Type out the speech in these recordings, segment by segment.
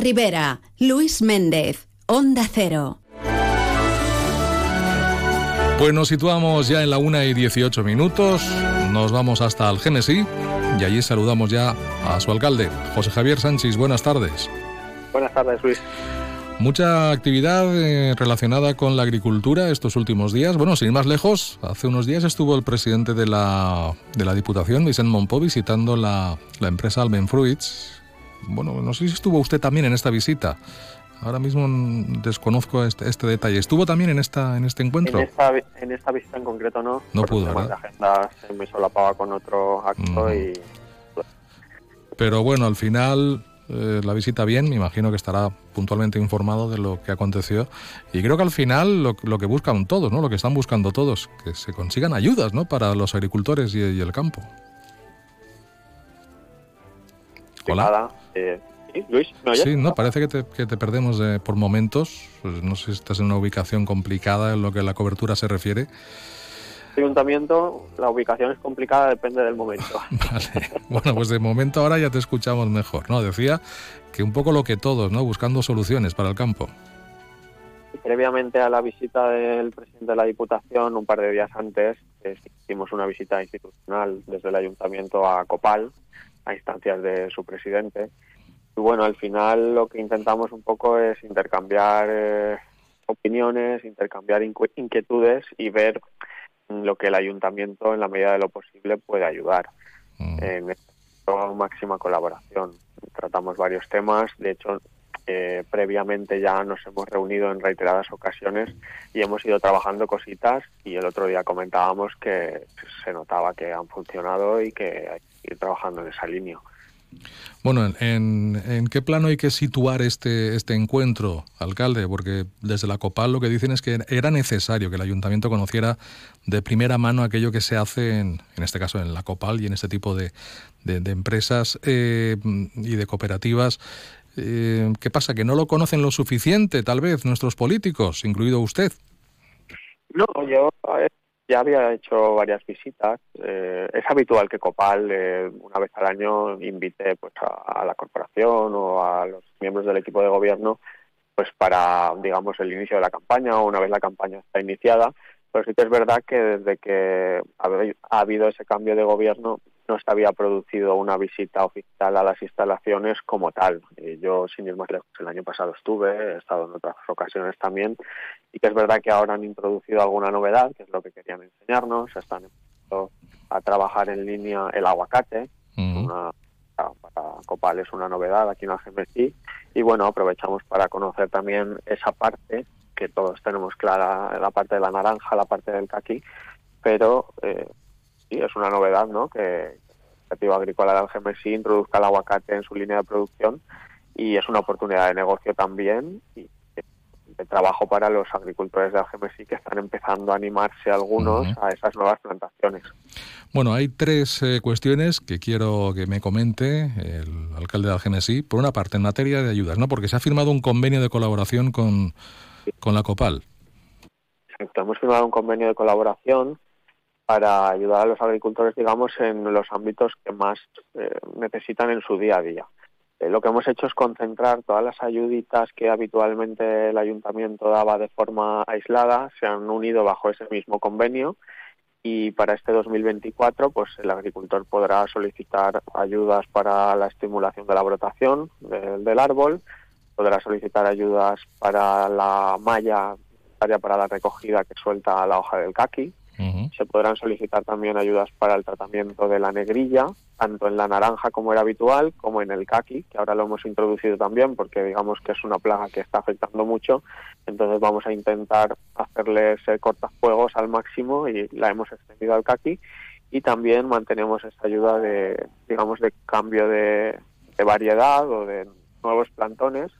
Rivera, Luis Méndez, Onda Cero. Pues nos situamos ya en la 1 y 18 minutos, nos vamos hasta Algemesí y allí saludamos ya a su alcalde, José Javier Sánchez. Buenas tardes. Buenas tardes, Luis. Mucha actividad eh, relacionada con la agricultura estos últimos días. Bueno, sin ir más lejos, hace unos días estuvo el presidente de la, de la Diputación, Vicente Monpó, visitando la, la empresa Almen Fruits. Bueno, no sé si estuvo usted también en esta visita. Ahora mismo desconozco este, este, detalle. ¿Estuvo también en esta en este encuentro? En esta, en esta visita en concreto no. No pudo, La agenda se me solapaba con otro acto y... Pero bueno, al final eh, la visita bien, me imagino que estará puntualmente informado de lo que aconteció. Y creo que al final lo, lo, que buscan todos, ¿no? Lo que están buscando todos, que se consigan ayudas, ¿no? Para los agricultores y, y el campo. Hola. Eh, ¿Sí, Luis? ¿me sí, no, parece que te, que te perdemos de, por momentos. Pues no sé si estás en una ubicación complicada en lo que a la cobertura se refiere. Ayuntamiento, la ubicación es complicada, depende del momento. vale. Bueno, pues de momento ahora ya te escuchamos mejor, ¿no? Decía que un poco lo que todos, ¿no? Buscando soluciones para el campo. Previamente a la visita del presidente de la Diputación, un par de días antes, hicimos una visita institucional desde el Ayuntamiento a Copal, a instancias de su presidente, y bueno, al final lo que intentamos un poco es intercambiar eh, opiniones, intercambiar inquietudes y ver lo que el ayuntamiento en la medida de lo posible puede ayudar mm. en esta máxima colaboración. Tratamos varios temas, de hecho eh, previamente ya nos hemos reunido en reiteradas ocasiones y hemos ido trabajando cositas y el otro día comentábamos que se notaba que han funcionado y que hay que ir trabajando en esa línea. Bueno, ¿en, ¿en, qué plano hay que situar este, este encuentro, alcalde? Porque desde la COPAL lo que dicen es que era necesario que el ayuntamiento conociera de primera mano aquello que se hace, en, en este caso en la COPAL y en este tipo de, de, empresas eh, y de cooperativas. Eh, ¿Qué pasa? ¿Que no lo conocen lo suficiente, tal vez, nuestros políticos, incluido usted? No, yo ya había hecho varias visitas. Eh, es habitual que Copal eh, una vez al año invite pues a, la corporación o a los miembros del equipo de gobierno pues para digamos el inicio de la campaña o una vez la campaña está iniciada. Pero sí que es verdad que desde que ha habido ese cambio de gobierno no se había producido una visita oficial a las instalaciones como tal. yo, sin ir más lejos, el año pasado estuve, he estado en otras ocasiones también, y que es verdad que ahora han introducido alguna novedad, que es lo que querían enseñarnos, están empezando a trabajar en línea el aguacate, una, para Copal es una novedad aquí en Algemesí, y bueno, aprovechamos para conocer también esa parte que todos tenemos clara, la parte de la naranja, la parte del caqui, pero eh, sí, es una novedad, ¿no? Que la Iniciativa Agrícola de Algemesí introduzca el aguacate en su línea de producción y es una oportunidad de negocio también y de trabajo para los agricultores de Algemesí que están empezando a animarse algunos a esas nuevas plantaciones. Bueno, hay tres eh, cuestiones que quiero que me comente el alcalde de Algemesí. Por una parte, en materia de ayudas, ¿no? Porque se ha firmado un convenio de colaboración con, con la COPAL. Exacto, hemos firmado un convenio de colaboración para ayudar a los agricultores, digamos, en los ámbitos que más eh, necesitan en su día a día. Eh, lo que hemos hecho es concentrar todas las ayuditas que habitualmente el ayuntamiento daba de forma aislada, se han unido bajo ese mismo convenio y para este 2024 pues el agricultor podrá solicitar ayudas para la estimulación de la brotación del árbol, podrá solicitar ayudas para la malla para la recogida que suelta la hoja del caqui, se podrán solicitar también ayudas para el tratamiento de la negrilla, tanto en la naranja como era habitual, como en el caqui, que ahora lo hemos introducido también porque digamos que es una plaga que está afectando mucho. Entonces vamos a intentar hacerles cortafuegos al máximo y la hemos extendido al caqui. Y también mantenemos esta ayuda de, digamos, de cambio de, de variedad o de nuevos plantones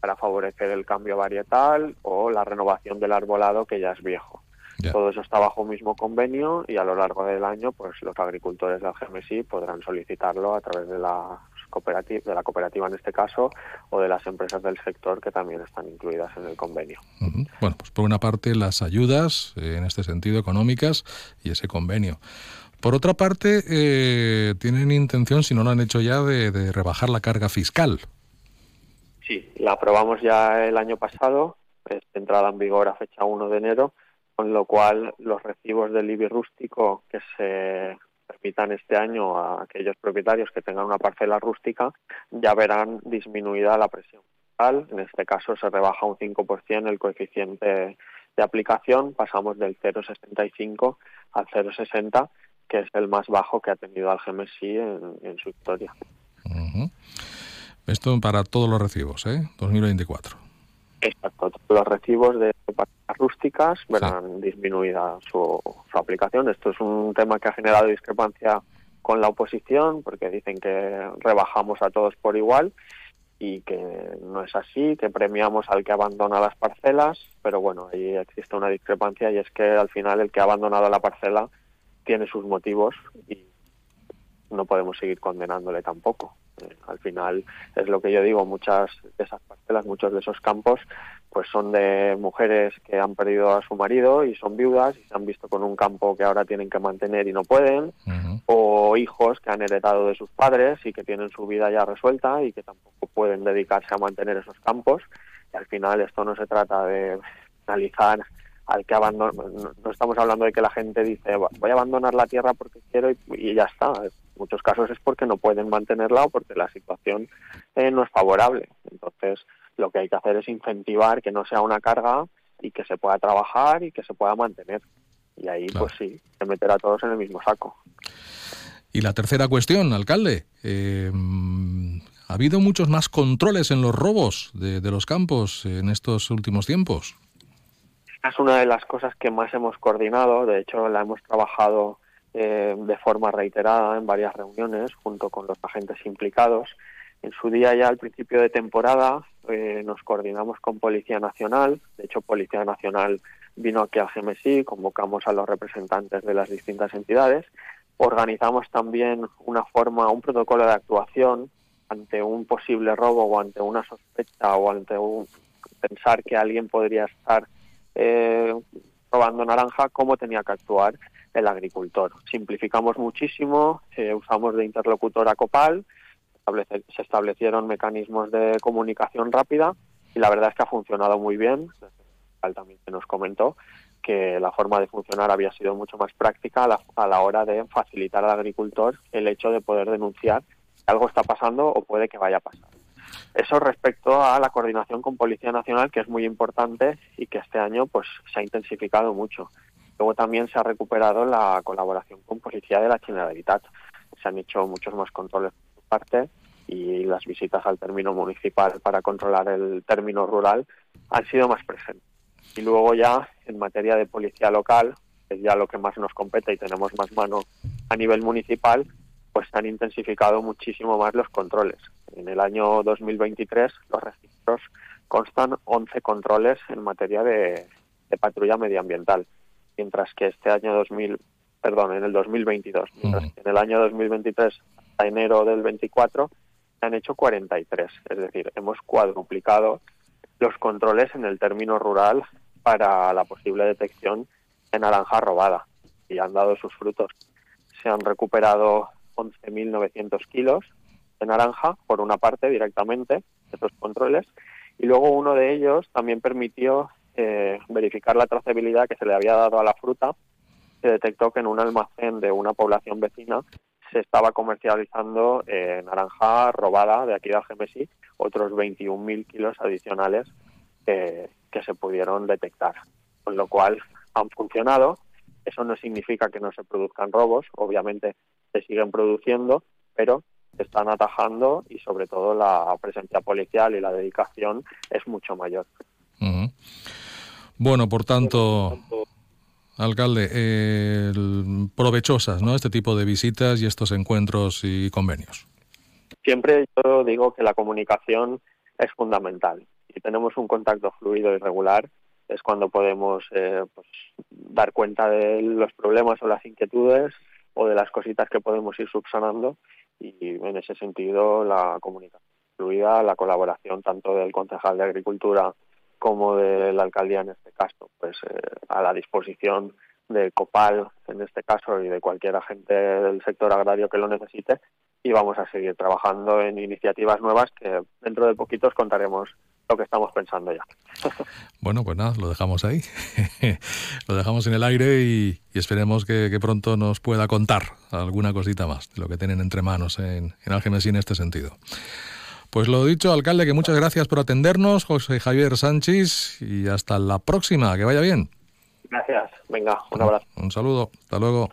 para favorecer el cambio varietal o la renovación del arbolado que ya es viejo. Todo eso está bajo un mismo convenio y a lo largo del año, pues los agricultores del GMSI podrán solicitarlo a través de la cooperativa, de la cooperativa en este caso, o de las empresas del sector que también están incluidas en el convenio. Bueno, pues por una parte las ayudas, eh, en este sentido económicas, y ese convenio. Por otra parte, eh, tienen intención, si no lo han hecho ya, de, rebajar la carga fiscal. Sí, la aprobamos ya el año pasado, es entrada en vigor a fecha 1 de enero, con lo cual los recibos del IBI rústico que se permitan este año a aquellos propietarios que tengan una parcela rústica ya verán disminuida la presión fiscal. En este caso se rebaja un 5% el coeficiente de aplicación, pasamos del 0,65 al 0,60, que es el más bajo que ha tenido Algemesí en, en su historia. Esto para todos los recibos, ¿eh? 2024. Exacto, los recibos de parcelas rústicas verán disminuida su, su aplicación. Esto es un tema que ha generado discrepancia con la oposición porque dicen que rebajamos a todos por igual y que no es así, que premiamos al que abandona las parcelas, pero bueno, ahí existe una discrepancia y es que al final el que ha abandonado la parcela tiene sus motivos y no podemos seguir condenándole tampoco. Eh, al final es lo que yo digo, muchas de esas parcelas, muchos de esos campos, pues son de mujeres que han perdido a su marido y son viudas y se han visto con un campo que ahora tienen que mantener y no pueden, o hijos que han heredado de sus padres y que tienen su vida ya resuelta y que tampoco pueden dedicarse a mantener esos campos. Y al final esto no se trata de analizar al que abandona, no, estamos hablando de que la gente dice voy a abandonar la tierra porque quiero y ya está muchos casos es porque no pueden mantenerla o porque la situación eh, no es favorable. Entonces, lo que hay que hacer es incentivar que no sea una carga y que se pueda trabajar y que se pueda mantener. Y ahí, pues sí, se meter a todos en el mismo saco. Y la tercera cuestión, alcalde. Eh, ¿Ha habido muchos más controles en los robos de, de los campos en estos últimos tiempos? Es una de las cosas que más hemos coordinado. De hecho, la hemos trabajado eh, de forma reiterada en varias reuniones junto con los agentes implicados. En su día ya al principio de temporada eh, nos coordinamos con Policía Nacional, de hecho Policía Nacional vino aquí al GMSI, convocamos a los representantes de las distintas entidades, organizamos también una forma, un protocolo de actuación ante un posible robo o ante una sospecha o ante un pensar que alguien podría estar eh, robando naranja, cómo tenía que actuar el agricultor. Simplificamos muchísimo, eh, usamos de interlocutor a Copal, se establecieron mecanismos de comunicación rápida y la verdad es que ha funcionado muy bien. Copal también se nos comentó que la forma de funcionar había sido mucho más práctica a la, a la hora de facilitar al agricultor el hecho de poder denunciar que algo está pasando o puede que vaya a pasar. Eso respecto a la coordinación con Policía Nacional, que es muy importante y que este año pues se ha intensificado mucho. Luego también se ha recuperado la colaboración con Policía de la Generalitat. Se han hecho muchos más controles por parte y las visitas al término municipal para controlar el término rural han sido más presentes. Y luego ya en materia de policía local, que es ya lo que más nos compete y tenemos más mano a nivel municipal, pues se han intensificado muchísimo más los controles. En el año 2023 los registros constan 11 controles en materia de patrulla medioambiental mientras que este año 2000, perdón, en el 2022, mientras que en el año 2023 a enero del 24 se han hecho 43, es decir, hemos cuadruplicado los controles en el término rural para la posible detección de naranja robada y han dado sus frutos. Se han recuperado 11.900 kilos naranja, por una parte directamente, esos controles, y luego uno de ellos también permitió eh, verificar la trazabilidad que se le había dado a la fruta, se detectó que en un almacén de una población vecina se estaba comercializando eh, naranja robada de aquí de Algemesí, otros 21.000 kilos adicionales que se pudieron detectar. Con lo cual han funcionado. Eso no significa que no se produzcan robos, obviamente se siguen produciendo, pero están atajando y sobre todo la presencia policial y la dedicación es mucho mayor. Bueno, por tanto, alcalde, provechosas, ¿no? Este tipo de visitas y estos encuentros y convenios. Siempre yo digo que la comunicación es fundamental. Si tenemos un contacto fluido y regular, es cuando podemos eh, pues, dar cuenta de los problemas o las inquietudes o de las cositas que podemos ir subsanando y en ese sentido la comunicación fluida, la colaboración tanto del concejal de Agricultura como de la alcaldía en este caso, pues eh, a la disposición de Copal en este caso y de cualquier agente del sector agrario que lo necesite y vamos a seguir trabajando en iniciativas nuevas que dentro de poquitos contaremos lo que estamos pensando ya. Bueno, pues nada, lo dejamos ahí. lo dejamos en el aire y, esperemos que, pronto nos pueda contar alguna cosita más de lo que tienen entre manos en, en Algemesí en este sentido. Pues lo dicho, alcalde, que muchas gracias por atendernos, José Javier Sánchez, y hasta la próxima, que vaya bien. Gracias, venga, un abrazo. Un saludo, hasta luego.